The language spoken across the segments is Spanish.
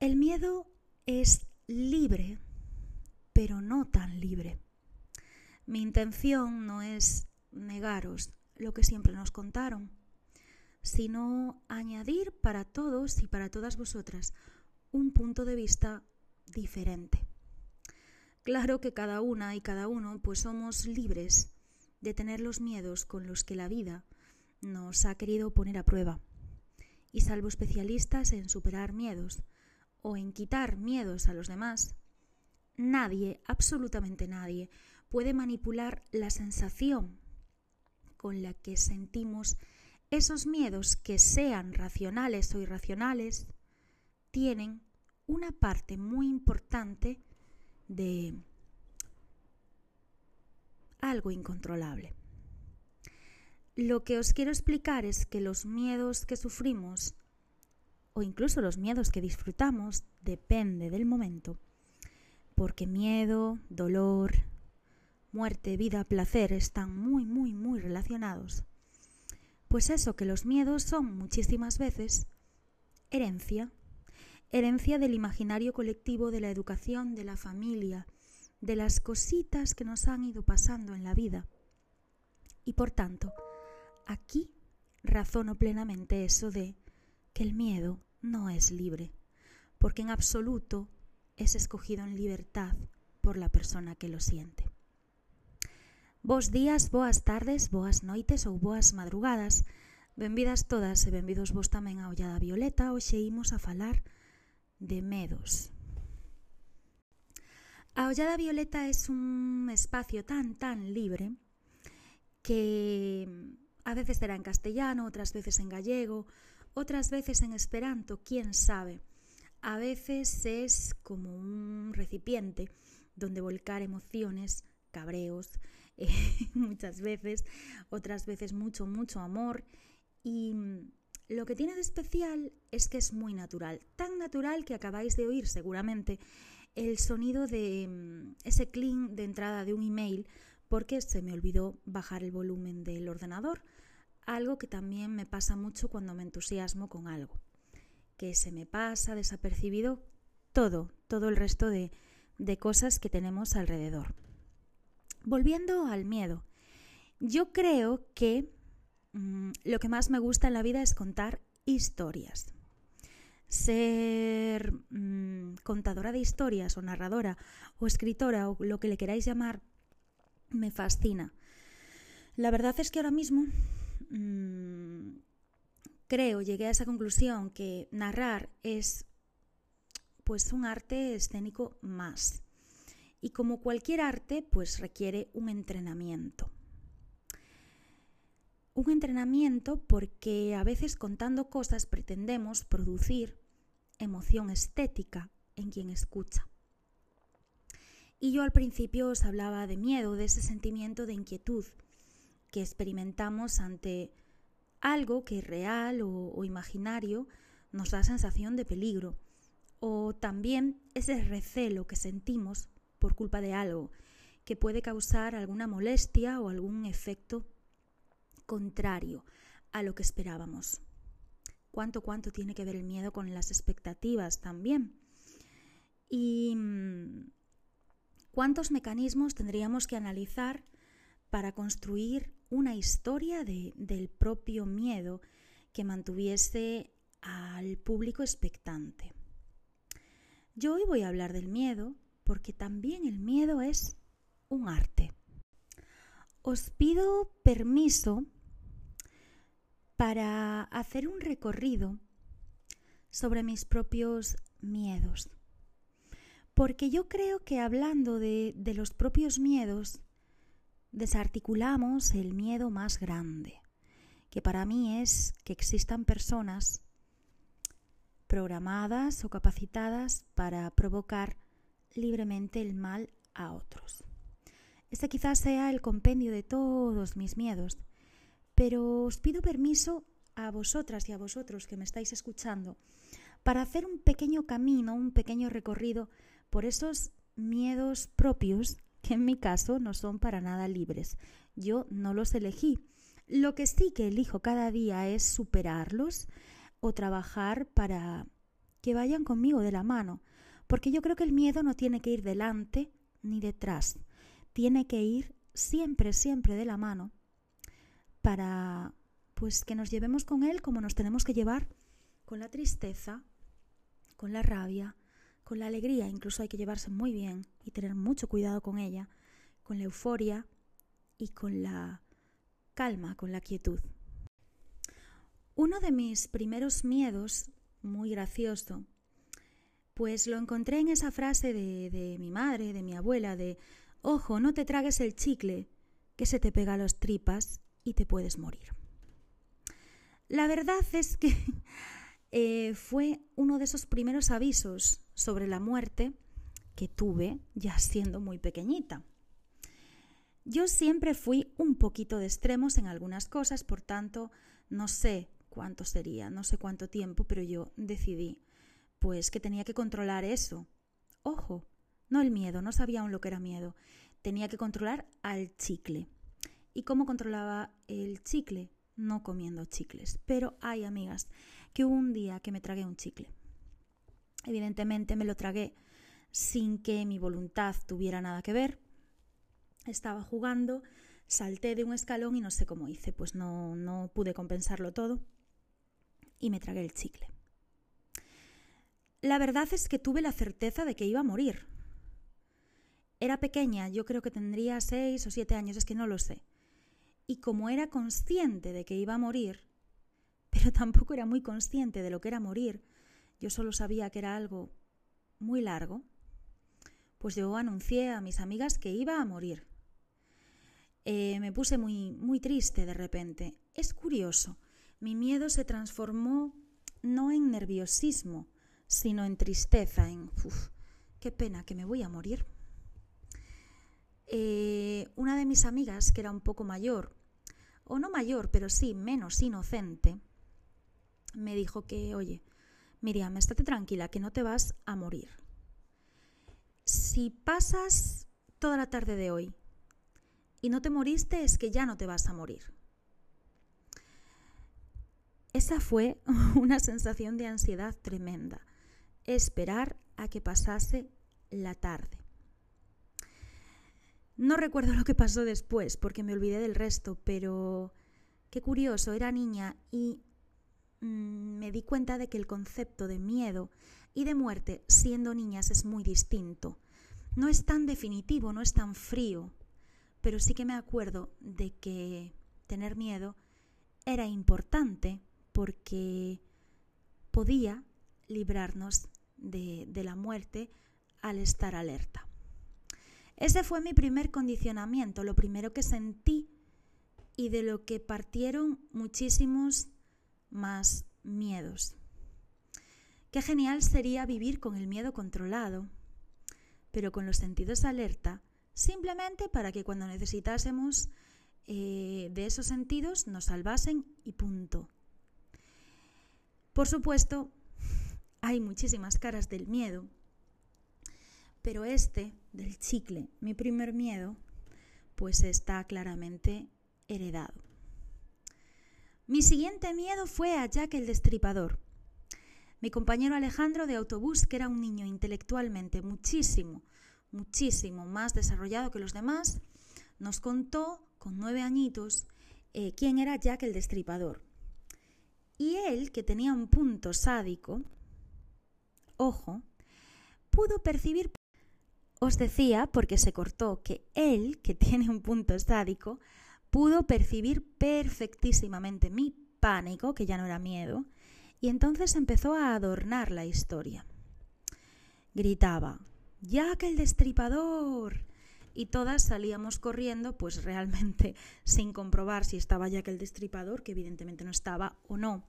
El miedo es libre, pero no tan libre. Mi intención no es negaros lo que siempre nos contaron, sino añadir para todos y para todas vosotras un punto de vista diferente. Claro que cada una y cada uno pues somos libres de tener los miedos con los que la vida nos ha querido poner a prueba. Y salvo especialistas en superar miedos, o en quitar miedos a los demás, nadie, absolutamente nadie, puede manipular la sensación con la que sentimos esos miedos que sean racionales o irracionales, tienen una parte muy importante de algo incontrolable. Lo que os quiero explicar es que los miedos que sufrimos o incluso los miedos que disfrutamos depende del momento, porque miedo, dolor, muerte, vida, placer están muy, muy, muy relacionados. Pues eso, que los miedos son muchísimas veces herencia, herencia del imaginario colectivo, de la educación, de la familia, de las cositas que nos han ido pasando en la vida. Y por tanto, aquí razono plenamente eso de que el miedo no es libre, porque en absoluto es escogido en libertad por la persona que lo siente. Bos días, boas tardes, boas noites ou boas madrugadas. Benvidas todas e benvidos vos tamén a Ollada Violeta. Hoxe imos a falar de medos. A Ollada Violeta é un espacio tan, tan libre que a veces será en castellano, outras veces en gallego, otras veces en esperanto, quién sabe. A veces es como un recipiente donde volcar emociones, cabreos, eh, muchas veces, otras veces mucho, mucho amor. Y lo que tiene de especial es que es muy natural, tan natural que acabáis de oír seguramente el sonido de mm, ese clean de entrada de un email porque se me olvidó bajar el volumen del ordenador algo que también me pasa mucho cuando me entusiasmo con algo, que se me pasa desapercibido todo, todo el resto de, de cosas que tenemos alrededor. Volviendo al miedo, yo creo que mmm, lo que más me gusta en la vida es contar historias. Ser mmm, contadora de historias o narradora o escritora o lo que le queráis llamar me fascina. La verdad es que ahora mismo mmm, creo, llegué a esa conclusión que narrar es pues un arte escénico más. Y como cualquier arte, pues requiere un entrenamiento. Un entrenamiento porque a veces contando cosas pretendemos producir emoción estética en quien escucha. Y yo al principio os hablaba de miedo, de ese sentimiento de inquietud, que experimentamos ante algo que real o, o imaginario nos da sensación de peligro, o también ese recelo que sentimos por culpa de algo que puede causar alguna molestia o algún efecto contrario a lo que esperábamos. ¿Cuánto, cuánto tiene que ver el miedo con las expectativas también? ¿Y mm, cuántos mecanismos tendríamos que analizar para construir una historia de, del propio miedo que mantuviese al público expectante. Yo hoy voy a hablar del miedo porque también el miedo es un arte. Os pido permiso para hacer un recorrido sobre mis propios miedos. Porque yo creo que hablando de los propios miedos, desarticulamos el miedo más grande, que para mí es que existan personas programadas o capacitadas para provocar libremente el mal a otros. Este quizás sea el compendio de todos mis miedos, pero os pido permiso a vosotras y a vosotros que me estáis escuchando para hacer un pequeño camino, un pequeño recorrido por esos miedos propios en mi caso no son para nada libres. Yo no los elegí. Lo que sí que elijo cada día es superarlos o trabajar para que vayan conmigo de la mano, porque yo creo que el miedo no tiene que ir delante ni detrás, tiene que ir siempre, siempre de la mano para pues que nos llevemos con él como nos tenemos que llevar con la tristeza, con la rabia, con la alegría, incluso hay que llevarse muy bien y tener mucho cuidado con ella, con la euforia y con la calma, con la quietud. Uno de mis primeros miedos, muy gracioso, pues lo encontré en esa frase de, mi madre, de mi abuela, de, ojo, no te tragues el chicle, que se te pega a las tripas y te puedes morir. La verdad es que eh, fue uno de esos primeros avisos sobre la muerte que tuve ya siendo muy pequeñita. Yo siempre fui un poquito de extremos en algunas cosas, por tanto, no sé cuánto sería, no sé cuánto tiempo, pero yo decidí pues que tenía que controlar eso. Ojo, no el miedo, no sabía aún lo que era miedo. Tenía que controlar al chicle. ¿Y cómo controlaba el chicle? No comiendo chicles. Pero hay amigas que hubo un día que me tragué un chicle. Evidentemente me lo tragué sin que mi voluntad tuviera nada que ver. Estaba jugando, salté de un escalón y no sé cómo hice, pues no, no pude compensarlo todo y me tragué el chicle. La verdad es que tuve la certeza de que iba a morir. Era pequeña, yo creo que tendría seis o siete años, es que no lo sé. Y como era consciente de que iba a morir, pero tampoco era muy consciente de lo que era morir. Yo solo sabía que era algo muy largo. Pues yo anuncié a mis amigas que iba a morir. Eh, me puse muy, muy triste de repente. Es curioso, mi miedo se transformó no en nerviosismo, sino en tristeza, en, uf, qué pena que me voy a morir. Eh, una de mis amigas, que era un poco mayor, o no mayor, pero sí menos inocente, me dijo que, oye, Miriam, estate tranquila, que no te vas a morir. Si pasas toda la tarde de hoy y no te moriste, es que ya no te vas a morir. Esa fue una sensación de ansiedad tremenda, esperar a que pasase la tarde. No recuerdo lo que pasó después porque me olvidé del resto, pero qué curioso, era niña y Mm, me di cuenta de que el concepto de miedo y de muerte siendo niñas es muy distinto. No es tan definitivo, no es tan frío, pero sí que me acuerdo de que tener miedo era importante porque podía librarnos de, de la muerte al estar alerta. Ese fue mi primer condicionamiento, lo primero que sentí y de lo que partieron muchísimos más miedos. Qué genial sería vivir con el miedo controlado, pero con los sentidos alerta, simplemente para que cuando necesitásemos eh, de esos sentidos nos salvasen y punto. Por supuesto, hay muchísimas caras del miedo, pero este, del chicle, mi primer miedo, pues está claramente heredado. Mi siguiente miedo fue a Jack el Destripador. Mi compañero Alejandro de autobús, que era un niño intelectualmente muchísimo, muchísimo más desarrollado que los demás, nos contó con nueve añitos eh, quién era Jack el Destripador. Y él, que tenía un punto sádico, ojo, pudo percibir, os decía, porque se cortó, que él, que tiene un punto sádico, pudo percibir perfectísimamente mi pánico, que ya no era miedo, y entonces empezó a adornar la historia. Gritaba, ¡Jack el destripador! Y todas salíamos corriendo, pues realmente sin comprobar si estaba Jack el destripador, que evidentemente no estaba o no.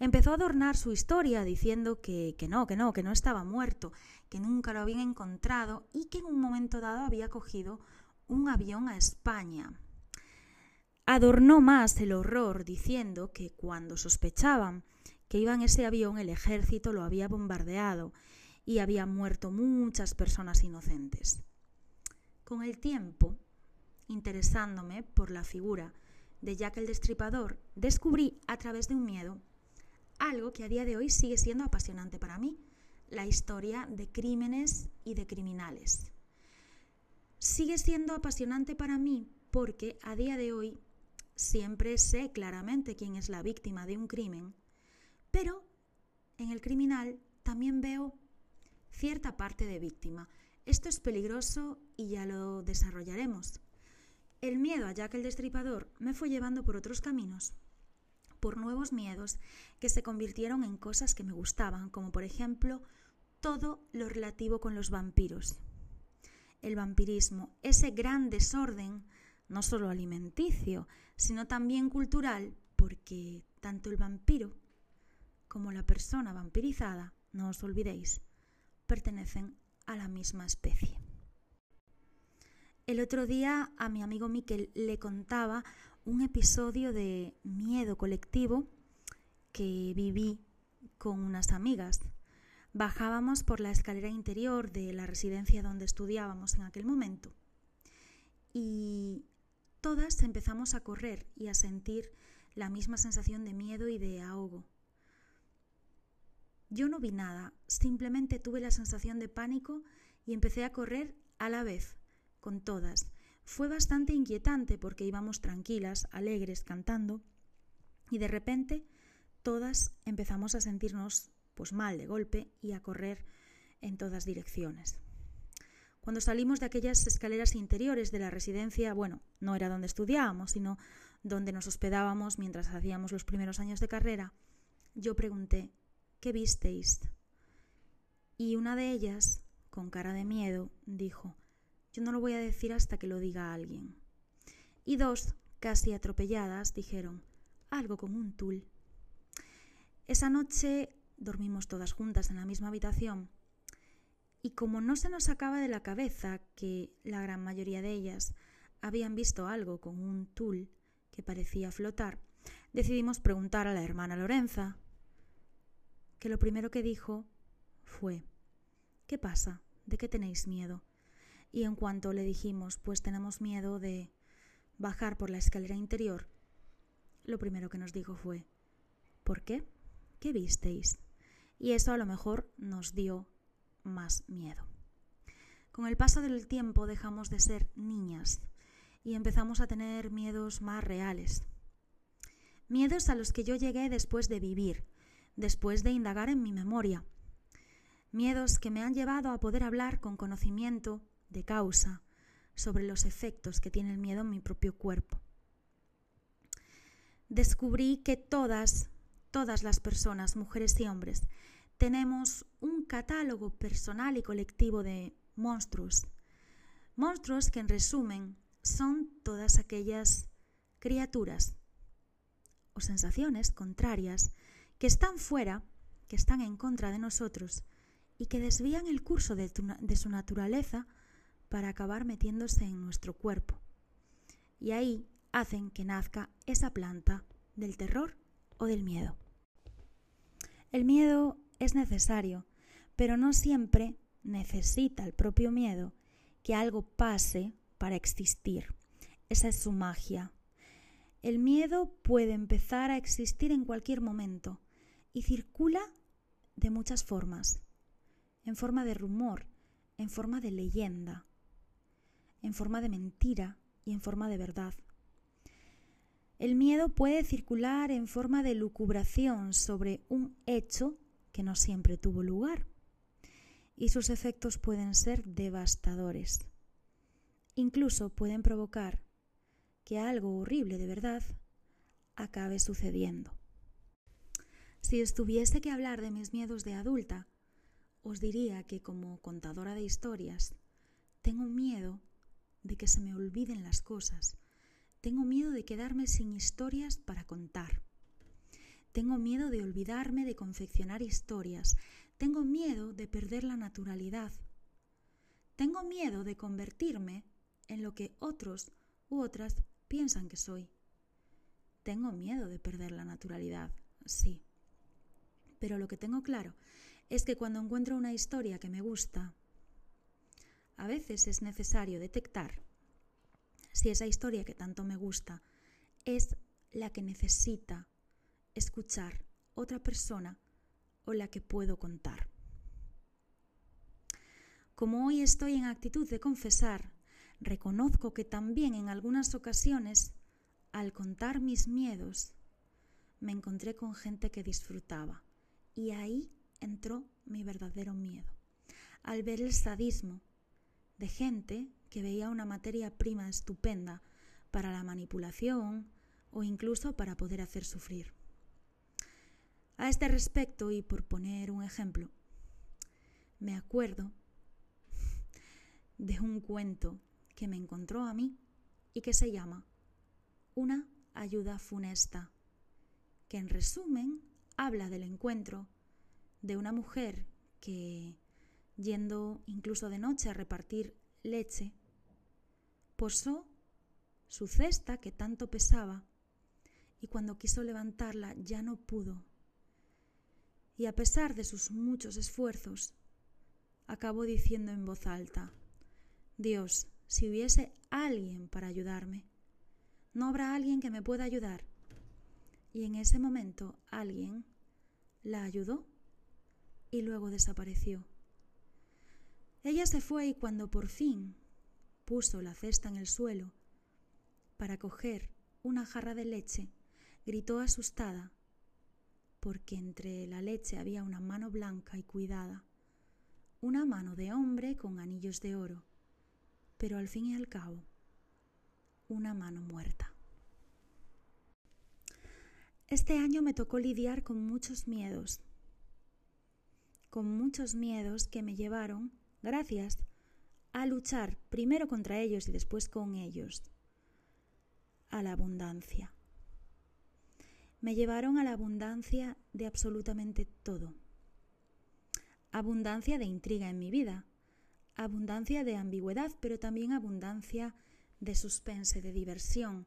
Empezó a adornar su historia diciendo que, que no, que no, que no estaba muerto, que nunca lo habían encontrado y que en un momento dado había cogido un avión a España adornó más el horror diciendo que cuando sospechaban que iba en ese avión el ejército lo había bombardeado y había muerto muchas personas inocentes. Con el tiempo, interesándome por la figura de Jack el Destripador, descubrí a través de un miedo algo que a día de hoy sigue siendo apasionante para mí, la historia de crímenes y de criminales. Sigue siendo apasionante para mí porque a día de hoy siempre sé claramente quién es la víctima de un crimen, pero en el criminal también veo cierta parte de víctima. Esto es peligroso y ya lo desarrollaremos. El miedo a Jack el Destripador me fue llevando por otros caminos, por nuevos miedos que se convirtieron en cosas que me gustaban, como por ejemplo todo lo relativo con los vampiros. El vampirismo, ese gran desorden, no solo alimenticio, sino también cultural, porque tanto el vampiro como la persona vampirizada, no os olvidéis, pertenecen a la misma especie. El otro día a mi amigo Miquel le contaba un episodio de miedo colectivo que viví con unas amigas. Bajábamos por la escalera interior de la residencia donde estudiábamos en aquel momento y todas empezamos a correr y a sentir la misma sensación de miedo y de ahogo. Yo no vi nada, simplemente tuve la sensación de pánico y empecé a correr a la vez, con todas. Fue bastante inquietante porque íbamos tranquilas, alegres, cantando, y de repente todas empezamos a sentirnos pues mal de golpe y a correr en todas direcciones. Cuando salimos de aquellas escaleras interiores de la residencia, bueno, no era donde estudiábamos, sino donde nos hospedábamos mientras hacíamos los primeros años de carrera, yo pregunté ¿qué visteis? Y una de ellas, con cara de miedo, dijo, yo no lo voy a decir hasta que lo diga alguien. Y dos, casi atropelladas, dijeron, algo con un tul. Esa noche dormimos todas juntas en la misma habitación y como no se nos acaba de la cabeza que la gran mayoría de ellas habían visto algo con un tul que parecía flotar, decidimos preguntar a la hermana Lorenza, que lo primero que dijo fue, ¿qué pasa? ¿De qué tenéis miedo? Y en cuanto le dijimos, pues tenemos miedo de bajar por la escalera interior, lo primero que nos dijo fue, ¿por qué? ¿Qué visteis? Y eso a lo mejor nos dio más miedo. Con el paso del tiempo dejamos de ser niñas y empezamos a tener miedos más reales. Miedos a los que yo llegué después de vivir, después de indagar en mi memoria. Miedos que me han llevado a poder hablar con conocimiento de causa sobre los efectos que tiene el miedo en mi propio cuerpo. Descubrí que todas, todas las personas, mujeres y hombres, tenemos un catálogo personal y colectivo de monstruos. Monstruos que en resumen son todas aquellas criaturas o sensaciones contrarias que están fuera, que están en contra de nosotros y que desvían el curso de, su naturaleza para acabar metiéndose en nuestro cuerpo. Y ahí hacen que nazca esa planta del terror o del miedo. El miedo es necesario, pero no siempre necesita el propio miedo que algo pase para existir. Esa es su magia. El miedo puede empezar a existir en cualquier momento, y circula de muchas formas, en forma de rumor, en forma de leyenda, en forma de mentira y en forma de verdad. El miedo puede circular en forma de lucubración sobre un hecho que no siempre tuvo lugar y sus efectos pueden ser devastadores. Incluso pueden provocar que algo horrible de verdad acabe sucediendo. Si estuviese que hablar de mis miedos de adulta, os diría que como contadora de historias, tengo miedo de que se me olviden las cosas. Tengo miedo de quedarme sin historias para contar. Tengo miedo de olvidarme de confeccionar historias. Tengo miedo de perder la naturalidad. Tengo miedo de convertirme en lo que otros u otras piensan que soy. Tengo miedo de perder la naturalidad, sí. Pero lo que tengo claro es que cuando encuentro una historia que me gusta, a veces es necesario detectar si esa historia que tanto me gusta es la que necesita escuchar otra persona o la que puedo contar. Como hoy estoy en actitud de confesar, reconozco que también en algunas ocasiones, al contar mis miedos, me encontré con gente que disfrutaba y ahí entró mi verdadero miedo. Al ver el sadismo de gente que veía una materia prima estupenda para la manipulación o incluso para poder hacer sufrir. A este respecto, y por poner un ejemplo, me acuerdo de un cuento que me encontró a mí y que se llama Una ayuda funesta, que en resumen habla del encuentro de una mujer que, yendo incluso de noche a repartir leche, posó su cesta que tanto pesaba y cuando quiso levantarla ya no pudo. Y a pesar de sus muchos esfuerzos, acabó diciendo en voz alta, Dios, si hubiese alguien para ayudarme, ¿no habrá alguien que me pueda ayudar? Y en ese momento alguien la ayudó y luego desapareció. Ella se fue y cuando por fin puso la cesta en el suelo para coger una jarra de leche, gritó asustada porque entre la leche había una mano blanca y cuidada, una mano de hombre con anillos de oro, pero al fin y al cabo, una mano muerta. Este año me tocó lidiar con muchos miedos, con muchos miedos que me llevaron, gracias, a luchar primero contra ellos y después con ellos, a la abundancia. Me llevaron a la abundancia de absolutamente todo. Abundancia de intriga en mi vida, abundancia de ambigüedad, pero también abundancia de suspense, de diversión,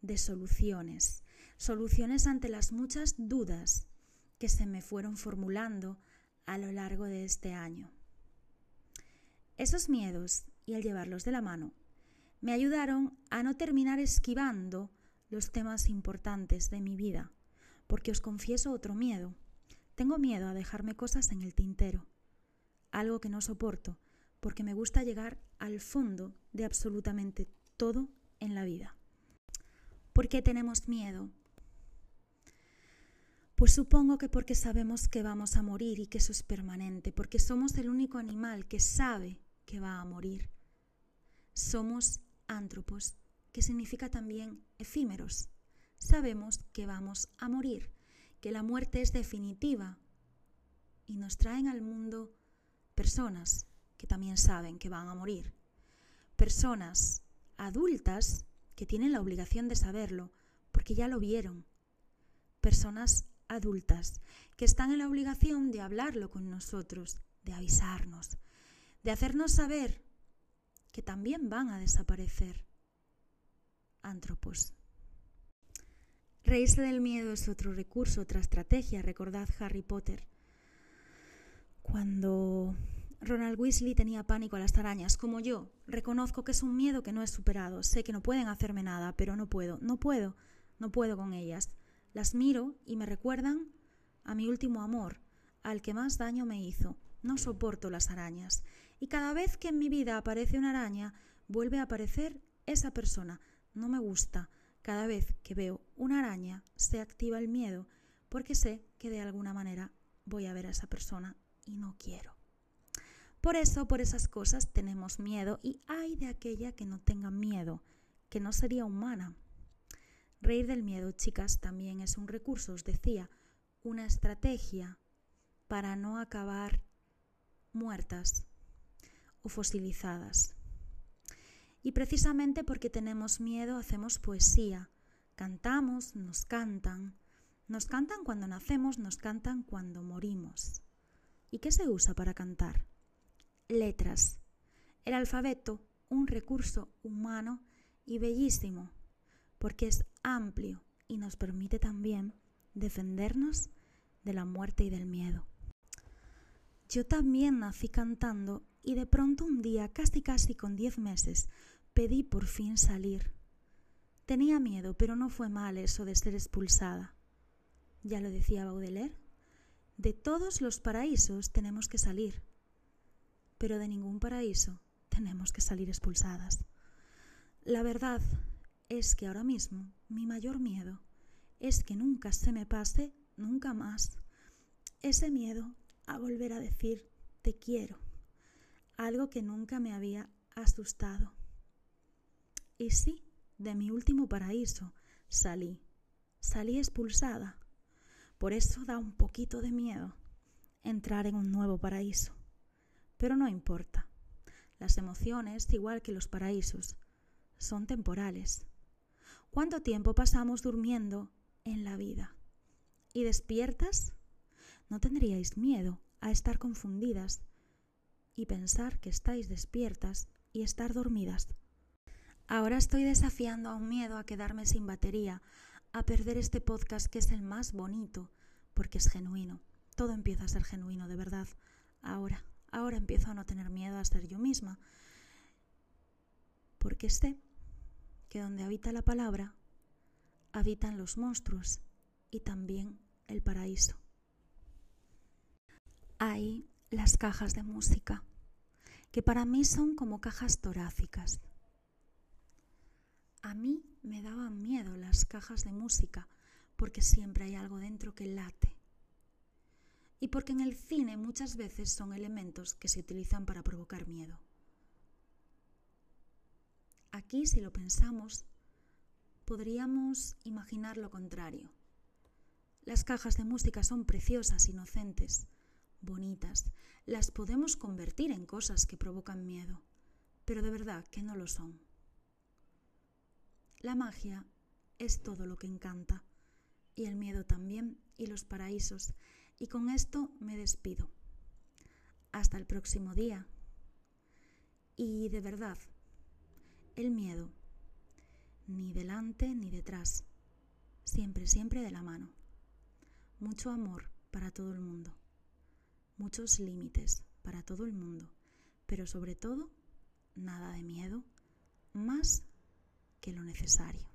de soluciones, soluciones ante las muchas dudas que se me fueron formulando a lo largo de este año. Esos miedos y el llevarlos de la mano me ayudaron a no terminar esquivando los temas importantes de mi vida, porque os confieso otro miedo. Tengo miedo a dejarme cosas en el tintero, algo que no soporto porque me gusta llegar al fondo de absolutamente todo en la vida. ¿Por qué tenemos miedo? Pues supongo que porque sabemos que vamos a morir y que eso es permanente, porque somos el único animal que sabe que va a morir. Somos ántropos, que significa también efímeros. Sabemos que vamos a morir, que la muerte es definitiva y nos traen al mundo personas que también saben que van a morir. Personas adultas que tienen la obligación de saberlo porque ya lo vieron. Personas adultas que están en la obligación de hablarlo con nosotros, de avisarnos, de hacernos saber que también van a desaparecer. Antropos. Reírse del miedo es otro recurso, otra estrategia. Recordad Harry Potter. Cuando Ronald Weasley tenía pánico a las arañas, como yo. Reconozco que es un miedo que no he superado. Sé que no pueden hacerme nada, pero no puedo, no puedo, no puedo con ellas. Las miro y me recuerdan a mi último amor, al que más daño me hizo. No soporto las arañas. Y cada vez que en mi vida aparece una araña, vuelve a aparecer esa persona. No me gusta. Cada vez que veo una araña, se activa el miedo, porque sé que de alguna manera voy a ver a esa persona y no quiero. Por eso, por esas cosas tenemos miedo y hay de aquella que no tenga miedo, que no sería humana. Reír del miedo, chicas, también es un recurso, os decía, una estrategia para no acabar muertas o fosilizadas. Y precisamente porque tenemos miedo hacemos poesía, cantamos, nos cantan, nos cantan cuando nacemos, nos cantan cuando morimos. ¿Y qué se usa para cantar? letras. El alfabeto, un recurso humano y bellísimo, porque es amplio y nos permite también defendernos de la muerte y del miedo. Yo también nací cantando y de pronto un día, casi casi con diez meses, pedí por fin salir. Tenía miedo, pero no fue mal eso de ser expulsada. Ya lo decía Baudelaire, de todos los paraísos tenemos que salir, pero de ningún paraíso tenemos que salir expulsadas. La verdad es que ahora mismo mi mayor miedo es que nunca se me pase, nunca más, ese miedo a volver a decir te quiero, algo que nunca me había asustado. Y sí, de mi último paraíso salí, salí expulsada. Por eso da un poquito de miedo entrar en un nuevo paraíso. Pero no importa. Las emociones, igual que los paraísos, son temporales. ¿Cuánto tiempo pasamos durmiendo en la vida? ¿Y despiertas? ¿No tendríais miedo a estar confundidas y pensar que estáis despiertas y estar dormidas? Ahora estoy desafiando a un miedo a quedarme sin batería, a perder este podcast que es el más bonito, porque es genuino. Todo empieza a ser genuino, de verdad. Ahora, ahora empiezo a no tener miedo a ser yo misma, porque sé que donde habita la palabra, habitan los monstruos y también el paraíso. Hay las cajas de música, que para mí son como cajas torácicas. A mí me daban miedo las cajas de música porque siempre hay algo dentro que late. Y porque en el cine muchas veces son elementos que se utilizan para provocar miedo. Aquí, si lo pensamos, podríamos imaginar lo contrario. Las cajas de música son preciosas, inocentes, bonitas. Las podemos convertir en cosas que provocan miedo, pero de verdad que no lo son. La magia es todo lo que encanta, y el miedo también, y los paraísos. Y con esto me despido. Hasta el próximo día. Y de verdad, el miedo, ni delante ni detrás, siempre, siempre de la mano. Mucho amor para todo el mundo, muchos límites para todo el mundo, pero sobre todo, nada de miedo, más que lo necesario.